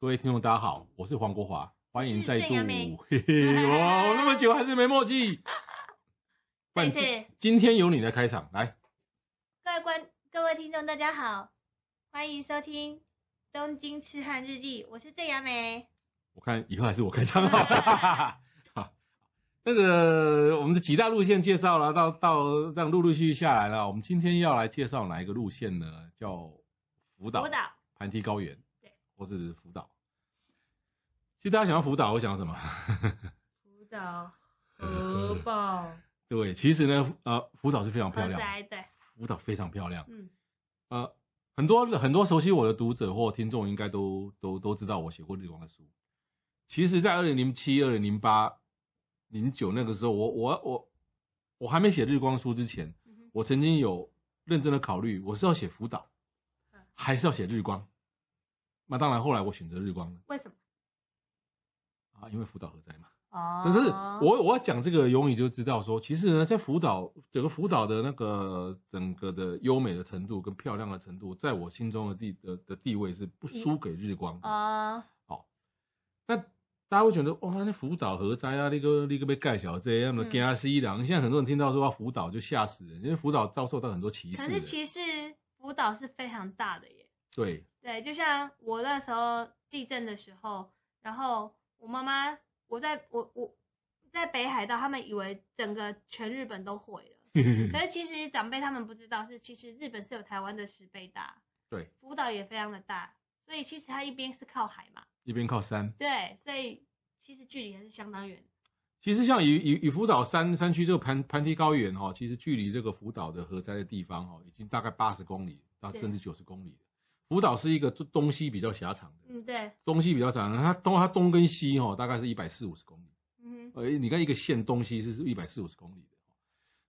各位听众，大家好，我是黄国华，欢迎再度。嘿嘿，哇，那么久还是没默契。谢谢。今天由你来开场，来。各位观，各位听众，大家好，欢迎收听《东京痴汉日记》，我是郑雅美。我看以后还是我开场好。好，那个我们的几大路线介绍了，到到这样陆陆续续下来了。我们今天要来介绍哪一个路线呢？叫福岛。福岛。盘梯高原。对。或是福岛。其实大家想要福岛，我想要什么？福岛核爆。对，其实呢，呃，福岛是非常漂亮的。对，福岛非常漂亮。嗯，呃，很多很多熟悉我的读者或听众应该都都都知道我写过日光的书。其实，在二零零七、二零零八、零九那个时候，我我我我还没写日光书之前，嗯、我曾经有认真的考虑，我是要写福岛，嗯、还是要写日光？那当然，后来我选择日光了。为什么？啊，因为福岛核灾嘛。哦，可是我我要讲这个，永远就知道说，其实呢，在福岛整个福岛的那个整个的优美的程度跟漂亮的程度，在我心中的地的的地位是不输给日光的啊。好，那大家会觉得哇，那福岛核灾啊，那个那个被盖小这样的惊死人。现在很多人听到说福岛就吓死人，因为福岛遭受到很多歧视。可是其实福岛是非常大的耶。对对，就像我那时候地震的时候，然后我妈妈。我在我我在北海道，他们以为整个全日本都毁了，可是其实长辈他们不知道，是其实日本是有台湾的十倍大，对，福岛也非常的大，所以其实它一边是靠海嘛，一边靠山，对，所以其实距离还是相当远。其实像以以以福岛山山区这个盘盘梯高原哈，其实距离这个福岛的核灾的地方哈，已经大概八十公里到甚至九十公里。福岛是一个东西比较狭长的，嗯，对，东西比较长，它东它东跟西哈，大概是一百四五十公里，嗯哼，呃，你看一个县东西是一百四五十公里的，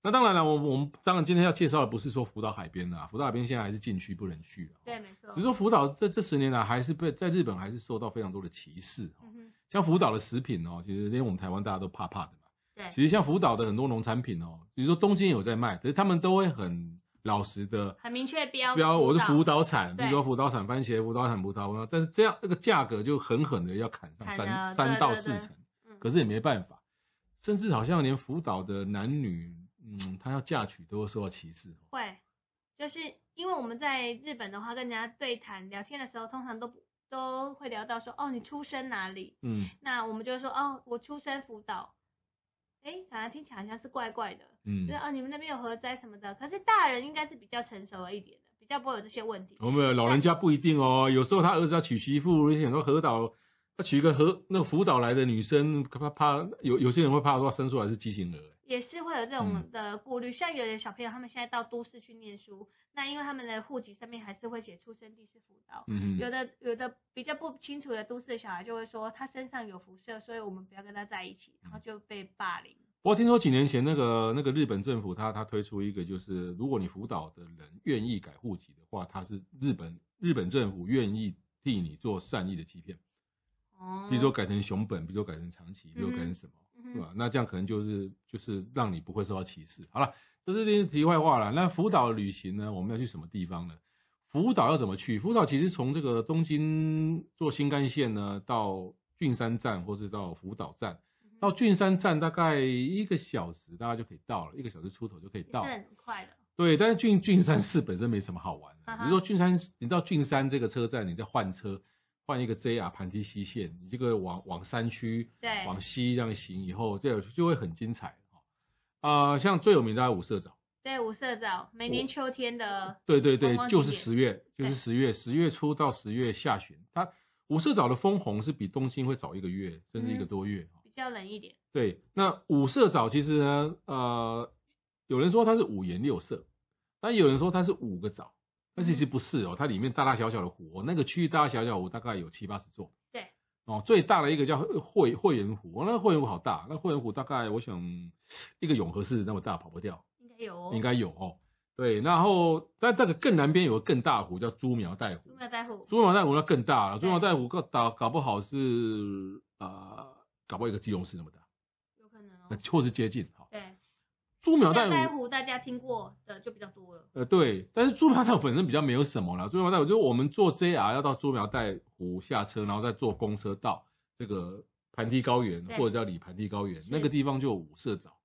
那当然了，我我们当然今天要介绍的不是说福岛海边啦，福岛海边现在还是禁区不能去了，对，没错，只是说福岛这这十年来还是被在日本还是受到非常多的歧视，嗯，像福岛的食品哦，其实连我们台湾大家都怕怕的嘛，对，其实像福岛的很多农产品哦，比如说东京有在卖，可是他们都会很。老实的，很明确标标，我是福岛产，比如说福岛产番茄、福岛产葡萄，但是这样那个价格就狠狠的要砍上三三到四成，可是也没办法，甚至好像连福岛的男女，嗯，他要嫁娶都会受到歧视。会，就是因为我们在日本的话，跟人家对谈聊天的时候，通常都都会聊到说，哦，你出生哪里？嗯，那我们就会说，哦，我出生福岛。哎，好像听起来好像是怪怪的，嗯，对啊，你们那边有核灾什么的，可是大人应该是比较成熟了一点的，比较不会有这些问题。我们、哦、老人家不一定哦，有时候他儿子要娶媳妇，有些人说核岛他娶一个核那个福岛来的女生，怕怕有有些人会怕说生出来是畸形儿。也是会有这种的顾虑，嗯、像有的小朋友他们现在到都市去念书，那因为他们的户籍上面还是会写出生地是福岛，嗯哼，有的有的比较不清楚的都市的小孩就会说他身上有辐射，所以我们不要跟他在一起，然后就被霸凌。不过听说几年前那个那个日本政府他他推出一个，就是如果你福岛的人愿意改户籍的话，他是日本日本政府愿意替你做善意的欺骗，哦，比如说改成熊本，比如说改成长崎，比如说改成什么。嗯对吧？那这样可能就是就是让你不会受到歧视。好了，这是点题外话了。那福岛旅行呢？我们要去什么地方呢？福岛要怎么去？福岛其实从这个东京坐新干线呢，到郡山站或是到福岛站，到郡山站大概一个小时，大家就可以到了，一个小时出头就可以到，是很快的。对，但是郡郡山市本身没什么好玩的，只是说郡山，你到郡山这个车站，你再换车。换一个 JR 盘梯西线，你这个往往山区，对，往西这样行以后，这个就会很精彩啊、呃，像最有名的五色藻，对，五色藻，每年秋天的，对对对，就是十月，就是十月，十月初到十月下旬，它五色藻的枫红是比东京会早一个月，甚至一个多月，嗯、比较冷一点。对，那五色藻其实呢，呃，有人说它是五颜六色，但有人说它是五个沼。但其实不是哦，它里面大大小小的湖，那个区域大大小小湖大概有七八十座。对，哦，最大的一个叫会会员湖，那个会员湖好大，那会员湖大概我想一个永和市那么大，跑不掉。应该有哦。应该有哦。对，然后但这个更南边有个更大的湖叫猪苗带湖。猪苗带湖。猪苗带湖那更大了，猪苗带湖搞搞搞不好是呃，搞不好一个基隆市那么大。有可能哦。那或是接近。猪苗代湖，大家听过的就比较多了。呃，对，但是猪苗代湖本身比较没有什么啦。猪苗代湖就是我们坐 JR 要到猪苗代湖下车，然后再坐公车到这个盘梯高原或者叫里盘梯高原那个地方就有五色藻。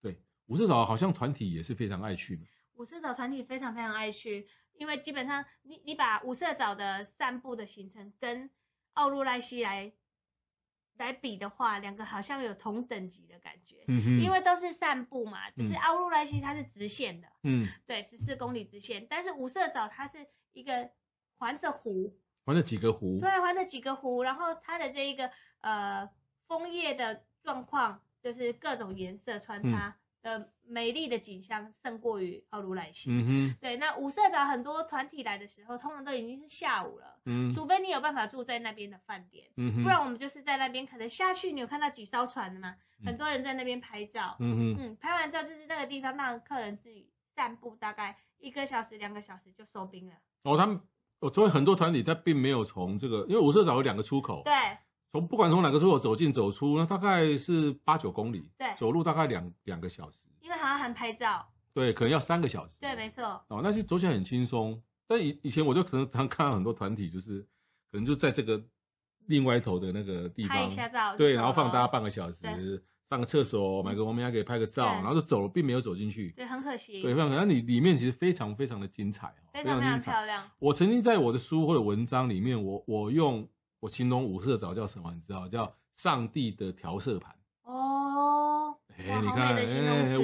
对，五色藻好像团体也是非常爱去的。五色藻团体非常非常爱去，因为基本上你你把五色藻的散步的行程跟奥路莱西来。来比的话，两个好像有同等级的感觉，因为都是散步嘛，只是奥路莱西它是直线的，嗯，对，十四公里直线，但是五色藻它是一个环着湖，环着几个湖，对，环着几个湖，然后它的这一个呃枫叶的状况就是各种颜色穿插。嗯的美丽的景象胜过于奥入濑溪。嗯哼，对，那五色藻很多团体来的时候，通常都已经是下午了。嗯，除非你有办法住在那边的饭店。嗯哼，不然我们就是在那边，可能下去你有看到几艘船的吗？嗯、很多人在那边拍照。嗯哼，嗯，拍完照就是那个地方让客人自己散步，大概一个小时、两个小时就收兵了。哦，他们，哦，所以很多团体他并没有从这个，因为五色藻有两个出口。对。从不管从哪个出口走进走出，那大概是八九公里，对，走路大概两两个小时，因为还要含拍照，对，可能要三个小时，对，没错，哦，那就走起来很轻松。但以以前我就可能常看到很多团体，就是可能就在这个另外一头的那个地方拍一下照，对，然后放大家半个小时，上个厕所，买个王明给拍个照，然后就走了，并没有走进去，对，很可惜，对，非常可惜。那你里面其实非常非常的精彩，非常非常漂亮。我曾经在我的书或者文章里面，我我用。我形容五色藻叫什么？你知道？叫上帝的调色盘哦。你看，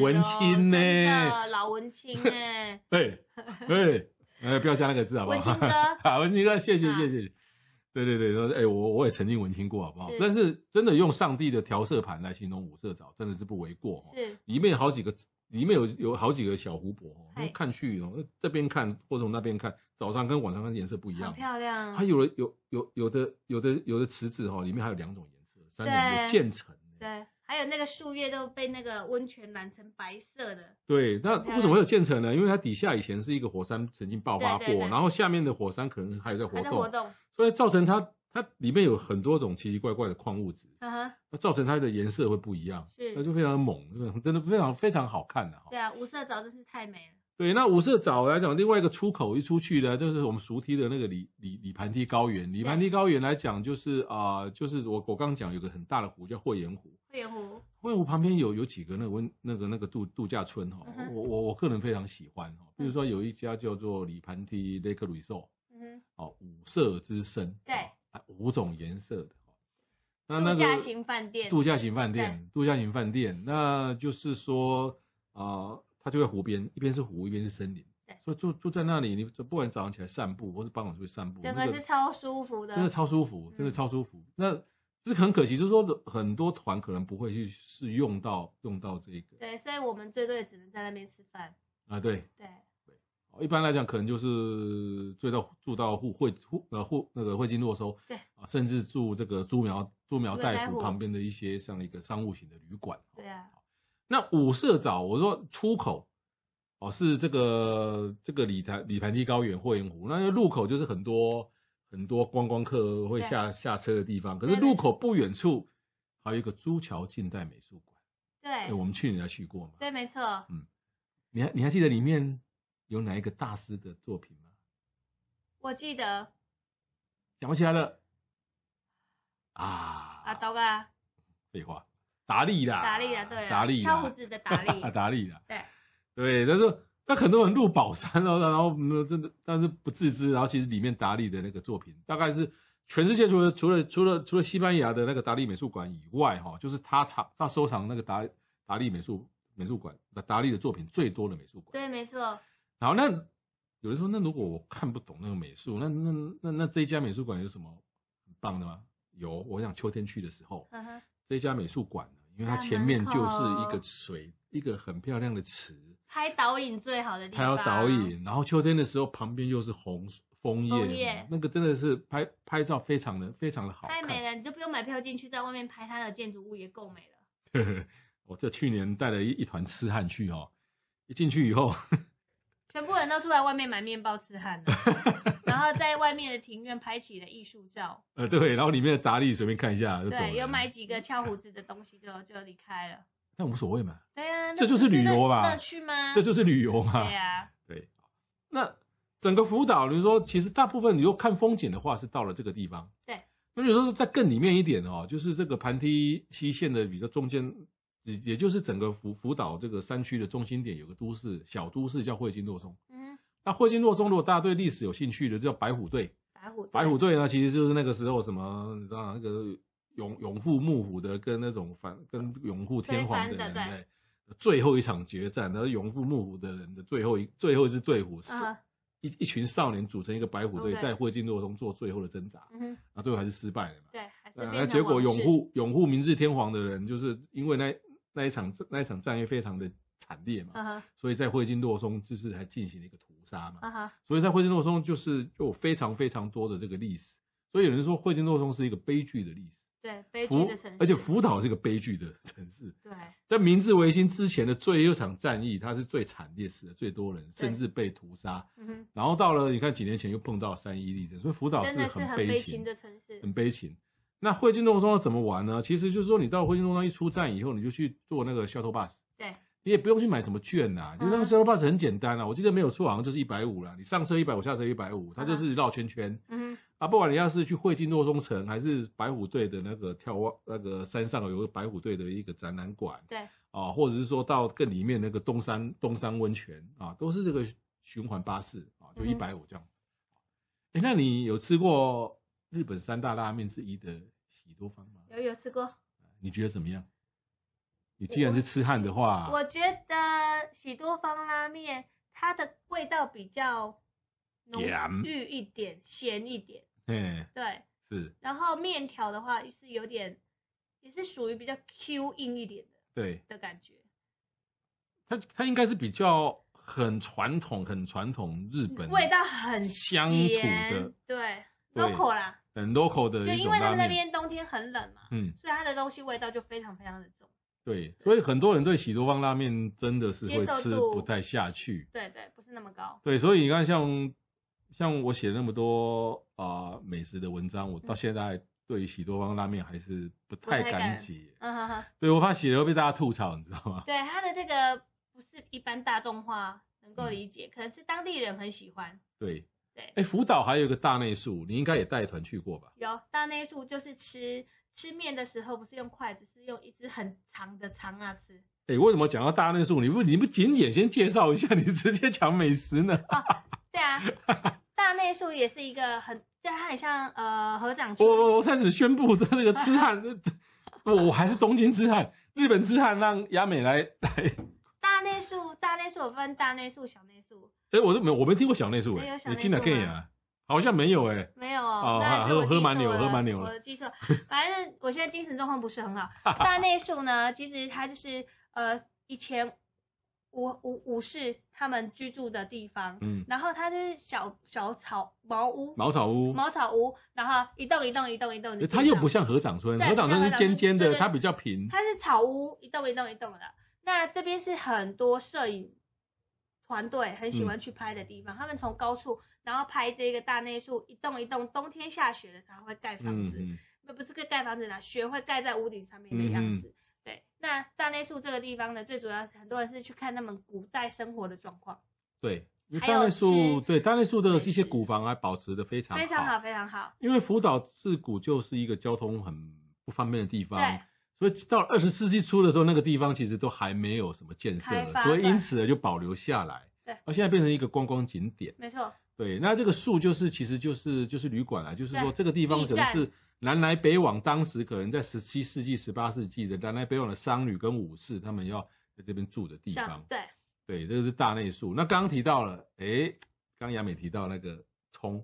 文青呢、欸？老文青哎。对对，哎，不要加那个字好不好？文青哥，好，文青哥，谢谢谢谢。对对对，说，哎，我我也曾经文青过，好不好？但是真的用上帝的调色盘来形容五色藻，真的是不为过。是，里面有好几个。里面有有好几个小湖泊，哦看去哦，这边看或者从那边看，早上跟晚上看颜色不一样，很漂亮。它有的有有有的有的有的池子哈，里面还有两种颜色，三种有渐层。对，还有那个树叶都被那个温泉染成白色的。对，那为什么会有建成呢？因为它底下以前是一个火山曾经爆发过，然后下面的火山可能还有在活动，活动，所以造成它。它里面有很多种奇奇怪怪的矿物质，那、uh. 造成它的颜色会不一样，是，那就非常猛，真的非常非常好看的。对啊，五色藻真是太美了。对，那五色藻来讲，另外一个出口一出去呢，就是我们熟梯的那个里里里盘梯高原。里盘梯高原来讲，就是啊、呃，就是我我刚刚讲有个很大的湖叫霍盐湖。霍盐湖，霍盐湖旁边有有几个那个温那个那个度度假村哈、uh 我我我个人非常喜欢哈，比如说有一家叫做里盘梯 Lake Resort，嗯哼，哦，五色之森，对。五种颜色的，那那个度假型饭店，度假型饭店，度假型饭店，那就是说啊、呃，它就在湖边，一边是湖，一边是森林，对，所以住住在那里，你不管早上起来散步，或是傍晚出去散步，整个是超舒服的，真的超舒服，真的超舒服。嗯、那是很可惜，就是说很多团可能不会去是用到用到这个，对，所以我们最多也只能在那边吃饭啊，对，对。一般来讲，可能就是最到住到户会户呃户那个会津若收，对啊，甚至住这个猪苗猪苗代湖旁边的一些像一个商务型的旅馆。对啊。那五色藻，我说出口哦是这个这个里盘里盘地高原霍盐湖，那入口就是很多很多观光客会下下车的地方。可是入口不远处还有一个朱桥近代美术馆。对。我们去年还去过嘛？对，没错。嗯，你还你还记得里面？有哪一个大师的作品吗？我记得，想不起来了。啊阿，刀哥！废话，达利啦，达利啦，对，达利，敲胡子的达利，达利啦，对对。但是那很多人入宝山了，然后真的，但是不自知。然后其实里面达利的那个作品，大概是全世界除了除了除了除了西班牙的那个达利美术馆以外，哈，就是他藏他收藏那个达达利美术美术馆的达利的作品最多的美术馆。对，没错。然后，那有人说，那如果我看不懂那个美术，那那那那这一家美术馆有什么很棒的吗？有，我想秋天去的时候，uh huh. 这家美术馆因为它前面就是一个水，一个很漂亮的池，拍导引最好的地方。拍到导引，然后秋天的时候旁边又是红枫叶，枫叶那个真的是拍拍照非常的非常的好，太美了，你就不用买票进去，在外面拍它的建筑物也够美了。我这去年带了一一团痴汉去哦，一进去以后。全部人都出来外面买面包吃汉，然后在外面的庭院拍起了艺术照。呃，对，然后里面的杂历随便看一下就走了。对，有买几个翘胡子的东西就就离开了。那无所谓嘛。对啊，这就是旅游吧？乐趣吗？这就是旅游嘛。对啊。对。那整个福岛，比如说其实大部分你如果看风景的话，是到了这个地方。对。那你说是在更里面一点哦，就是这个盘梯西线的比较中间。也也就是整个福福岛这个山区的中心点，有个都市小都市叫惠金洛松。嗯，那会津若松，如果大家对历史有兴趣的，就叫白虎队。白虎白虎队呢，其实就是那个时候什么，你知道那个永永护幕府的跟那种反跟永护天皇的人的最后一场决战，然后永护幕府的人的最后一最后一支队伍是一一群少年组成一个白虎队，在会津若松做最后的挣扎。嗯，那最后还是失败了嘛？对，那结果永护永护明治天皇的人，就是因为那。那一场那一场战役非常的惨烈嘛，uh huh. 所以在会津若松就是还进行了一个屠杀嘛，uh huh. 所以在会津若松就是有非常非常多的这个历史，所以有人说会津若松是一个悲剧的历史，对，悲剧的城市，而且福岛是一个悲剧的城市，对，在明治维新之前的最后一场战役，它是最惨烈，死的最多人，甚至被屠杀，对然后到了你看几年前又碰到三一地震，所以福岛是很悲情的城市，很悲情。那会津若松要怎么玩呢？其实就是说，你到会津若松一出站以后，你就去坐那个 shuttle bus。对，你也不用去买什么券呐，就那个 shuttle bus 很简单啊。我记得没有错，好像就是一百五了。你上车一百五，下车一百五，它就是绕圈圈。嗯。啊，不管你要是去汇金诺松城，还是白虎队的那个眺望，那个山上有个白虎队的一个展览馆。对。啊，或者是说到更里面那个东山东山温泉啊，都是这个循环巴士啊，就一百五这样。哎，那你有吃过日本三大拉面之一的？喜多方吗？有有吃过，你觉得怎么样？你既然是吃汉的话，我觉得喜多方拉面它的味道比较浓郁一点，咸一点。嗯，对，是。然后面条的话是有点，也是属于比较 Q 硬一点的，对的感觉。它它应该是比较很传统、很传统日本，味道很乡土的，对，local 啦。很 local 的，就因为他们那边冬天很冷嘛，嗯，所以它的东西味道就非常非常的重。对，所以很多人对喜多方拉面真的是会吃不太下去。对对，不是那么高。对，所以你看，像像我写那么多啊、呃、美食的文章，我到现在对喜多方拉面还是不太敢写。嗯哼哼。对，我怕写了会被大家吐槽，你知道吗？对，它的这个不是一般大众化能够理解，嗯、可能是当地人很喜欢。对。对哎，福岛还有一个大内宿，你应该也带团去过吧？有大内宿，就是吃吃面的时候，不是用筷子，是用一支很长的长啊吃。哎，为什么讲到大内树，你不你不景点先介绍一下，你直接讲美食呢？哦，对啊，大内树也是一个很，就它很像呃合掌村。我我我开始宣布，这个痴汉，我还是东京痴汉，日本痴汉让亚美来来。大内树，大内树有分大内树、小内树。哎，我都没，我没听过小内树哎，你进来可以啊，好像没有哎，没有哦，喝喝蛮牛，喝蛮牛我的记错，反正我现在精神状况不是很好。大内宿呢，其实它就是呃以前武武武士他们居住的地方，嗯，然后它就是小小草茅屋，茅草屋，茅草屋，然后一栋一栋一栋一栋的。它又不像河掌村，河掌村是尖尖的，它比较平。它是草屋，一栋一栋一栋的。那这边是很多摄影。团队很喜欢去拍的地方，嗯、他们从高处然后拍这个大内宿，一栋一栋，冬天下雪的时候会盖房子，那、嗯、不是个盖房子啦，雪会盖在屋顶上面的样子。嗯、对，那大内宿这个地方呢，最主要是很多人是去看他们古代生活的状况。对，大内宿对大内宿的一些古房还保持的非常好非常好，非常好。因为福岛自古就是一个交通很不方便的地方。所以到二十世纪初的时候，那个地方其实都还没有什么建设了，所以因此呢就保留下来。对，而现在变成一个观光景点。没错。对，那这个宿就是其实就是就是旅馆啊，就是说这个地方可能是南来北往，当时可能在十七世纪、十八世纪的南来北往的商旅跟武士他们要在这边住的地方。对。对，这个是大内宿。那刚刚提到了，哎，刚雅美提到那个葱，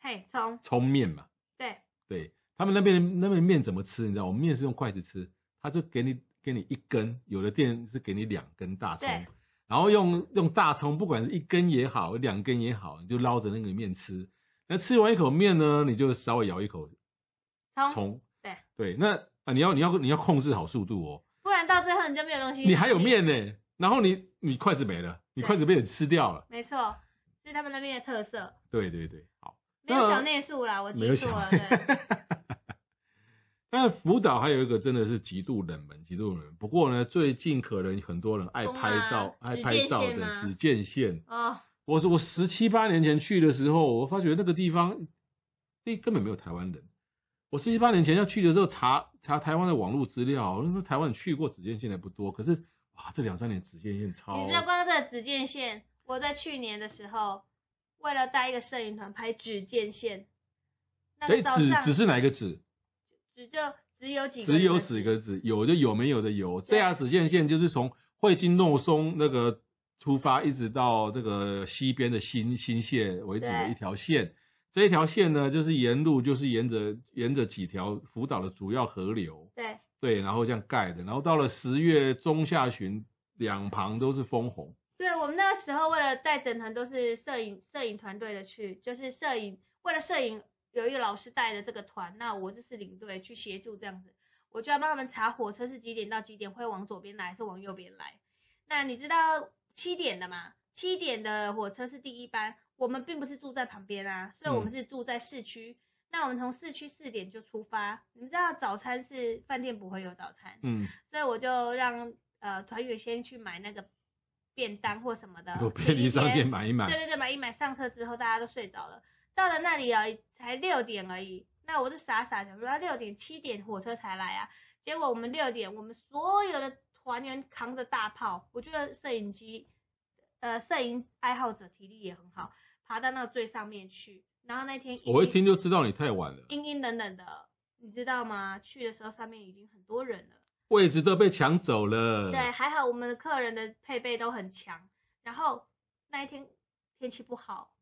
嘿，葱，葱面嘛。对。对。他们那边那边面怎么吃？你知道，我们面是用筷子吃，他就给你给给你一根，有的店是给你两根大葱，然后用用大葱，不管是一根也好，两根也好，你就捞着那个面吃。那吃完一口面呢，你就稍微咬一口葱。对对，那啊，你要你要你要控制好速度哦，不然到最后你就没有东西。你还有面呢，然后你你筷子没了，你筷子被人吃掉了。没错，是他们那边的特色。对对对，好，没有小内数啦，我记错了。对。但福岛还有一个真的是极度冷门，极度冷门。不过呢，最近可能很多人爱拍照、爱拍照的只见线啊。我我十七八年前去的时候，我发觉那个地方，那，根本没有台湾人。我十七八年前要去的时候查，查查台湾的网络资料，那台湾去过紫见线的不多。可是哇，这两三年紫见线超。你知道光这紫见线，我在去年的时候，为了带一个摄影团拍只见线，那个只只是哪一个只？只就只有几个，只有几个子，有就有，没有的有。这条只见线就是从汇金诺松那个出发，一直到这个西边的新新潟为止的一条线。这一条线呢，就是沿路就是沿着沿着几条福岛的主要河流，对对，然后这样盖的。然后到了十月中下旬，两旁都是枫红。对，我们那个时候为了带整团都是摄影摄影团队的去，就是摄影为了摄影。有一个老师带的这个团，那我就是领队去协助这样子，我就要帮他们查火车是几点到几点会往左边来还是往右边来。那你知道七点的吗？七点的火车是第一班，我们并不是住在旁边啊，所以我们是住在市区。嗯、那我们从市区四点就出发，你知道早餐是饭店不会有早餐，嗯，所以我就让呃团员先去买那个便当或什么的，便利商店买一买，对对对，买一买。上车之后大家都睡着了。到了那里啊，才六点而已。那我就傻傻想说，六点七点火车才来啊。结果我们六点，我们所有的团员扛着大炮。我觉得摄影机，呃，摄影爱好者体力也很好，爬到那个最上面去。然后那天我一听就知道你太晚了，阴阴冷冷的，你知道吗？去的时候上面已经很多人了，位置都被抢走了。对，还好我们的客人的配备都很强。然后那一天天气不好。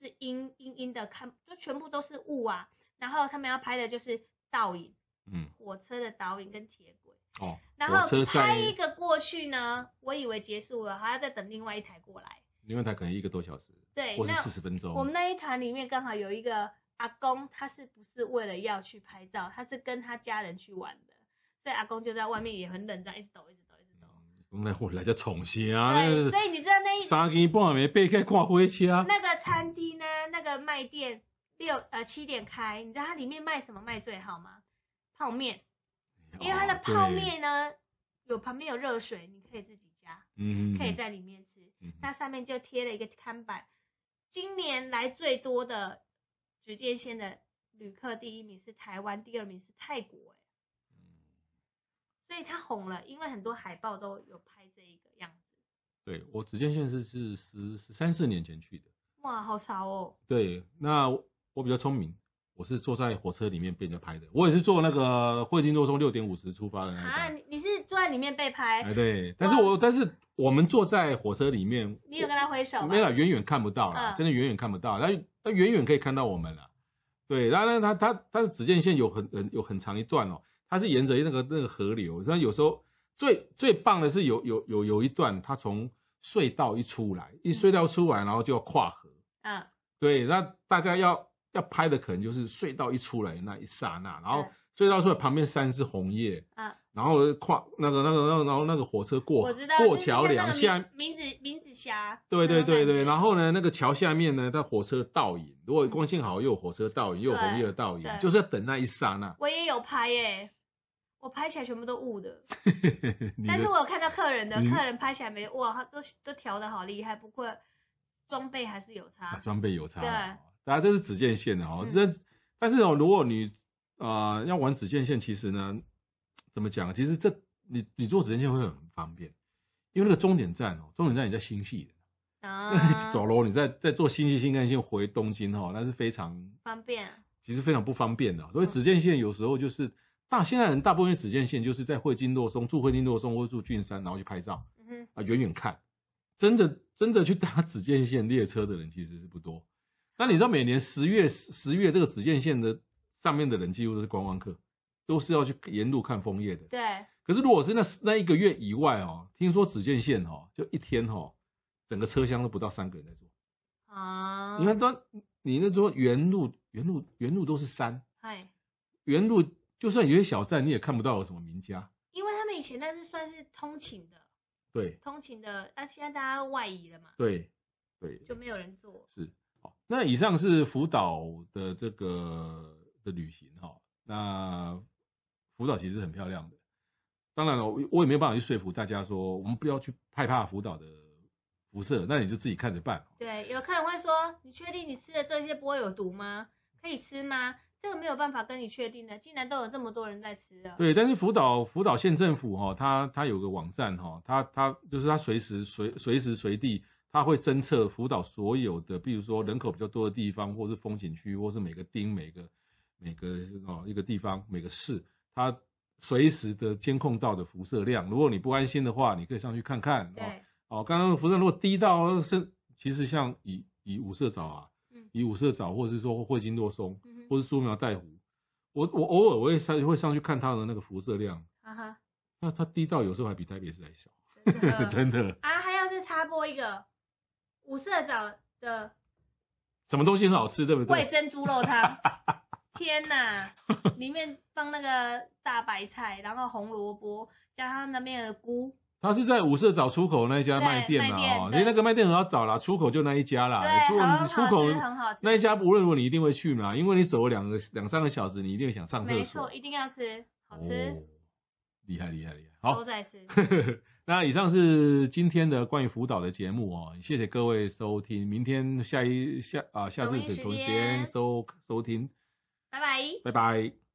是阴阴阴的，看就全部都是雾啊。然后他们要拍的就是倒影，嗯，火车的倒影跟铁轨哦。然后拍一个过去呢，我以为结束了，还要再等另外一台过来。另外一台可能一个多小时，对，或是四十分钟。我们那一团里面刚好有一个阿公，他是不是为了要去拍照？他是跟他家人去玩的，所以阿公就在外面也很冷，这样一直抖，一直抖。那我来就重新啊！对，所以你知道那一三更半夜背开看火车。那个餐厅呢？那个卖店六呃七点开，你知道它里面卖什么卖最好吗？泡面，因为它的泡面呢，有旁边有热水，你可以自己加，嗯，可以在里面吃。那上面就贴了一个看板，今年来最多的只见线的旅客，第一名是台湾，第二名是泰国。所以他红了，因为很多海报都有拍这一个样子。对，我只见线是是十十三四年前去的。哇，好潮哦！对，那我比较聪明，我是坐在火车里面被人家拍的。我也是坐那个汇金若松六点五十出发的那个。啊，你你是坐在里面被拍？哎，对，但是我但是我们坐在火车里面，你有跟他挥手吗？没有，远远看不到了，嗯、真的远远看不到。他他远远可以看到我们了。对，然后呢，他他他的只见线有很很有很长一段哦。它是沿着那个那个河流，所以有时候最最棒的是有有有有一段，它从隧道一出来，一隧道出来，然后就要跨河。嗯，对，那大家要要拍的可能就是隧道一出来那一刹那，然后隧道出来旁边山是红叶。嗯，然后跨那个那个那个然后那个火车过过桥梁下，名字名字峡。对对对对，然后呢，那个桥下面呢，它火车倒影，如果光线好，又有火车倒影，又有红叶的倒影，就是要等那一刹那。我也有拍耶。我拍起来全部都雾的，但是我有看到客人的，嗯、客人拍起来没哇，他都都调的好厉害，不过装备还是有差，装、啊、备有差。对，大家这是只见线的哦，这、嗯、但是哦，如果你啊、呃、要玩只见线，其实呢，怎么讲？其实这你你坐只见线会很方便，因为那个终点站哦，终点站也在新系的啊，走喽你再再坐新系新干线回东京哦，那是非常方便，其实非常不方便的，所以只见线有时候就是。大现在人大部分只见线就是在会津若松住会津若松或住郡山，然后去拍照。啊，远远看，真的真的去搭只见线列车的人其实是不多。那你知道每年十月十月这个只见线的上面的人几乎都是观光客，都是要去沿路看枫叶的。对。可是如果是那那一个月以外哦，听说紫箭线哦，就一天哦，整个车厢都不到三个人在坐。啊。你看，当你那座原路、原路、原路都是山。嗨。原路就算有些小站，你也看不到有什么名家。因为他们以前那是算是通勤的。对。通勤的，那现在大家都外移了嘛。对。对。就没有人做。是。好，那以上是福岛的这个的旅行哈。那福岛其实很漂亮的，当然了，我也没有办法去说服大家说我们不要去害怕福岛的辐射，那你就自己看着办。对，有客人会说：“你确定你吃的这些不会有毒吗？可以吃吗？”这个没有办法跟你确定的，竟然都有这么多人在吃啊。对，但是福岛福岛县政府哈，它它有个网站哈，它它就是它随时随随时随地。它会侦测福岛所有的，比如说人口比较多的地方，或是风景区，或是每个町、每个每个哦一个地方、每个市，它随时的监控到的辐射量。如果你不安心的话，你可以上去看看。对。哦，刚刚辐射如果低到是，其实像以以五色藻啊，嗯、以五色藻，或者是说会津若松，嗯、或是苏苗带湖，我我偶尔我也上会上去看它的那个辐射量。啊哈。那它低到有时候还比台北市还小。真的。真的啊，还要再插播一个。五色藻的什么东西很好吃，对不对？味珍猪肉汤，天哪！里面放那个大白菜，然后红萝卜，加上那边的菇。他是在五色找出口那一家卖店嘛？哦，你那个卖店很好找啦，出口就那一家啦。对，出口那一家无论如何你一定会去嘛，因为你走了两个两三个小时，你一定会想上厕所。没错，一定要吃，好吃。厉害厉害厉害！好，都在吃。那以上是今天的关于福岛的节目哦，谢谢各位收听，明天下一下啊，下次是同时间收收听，拜拜，拜拜。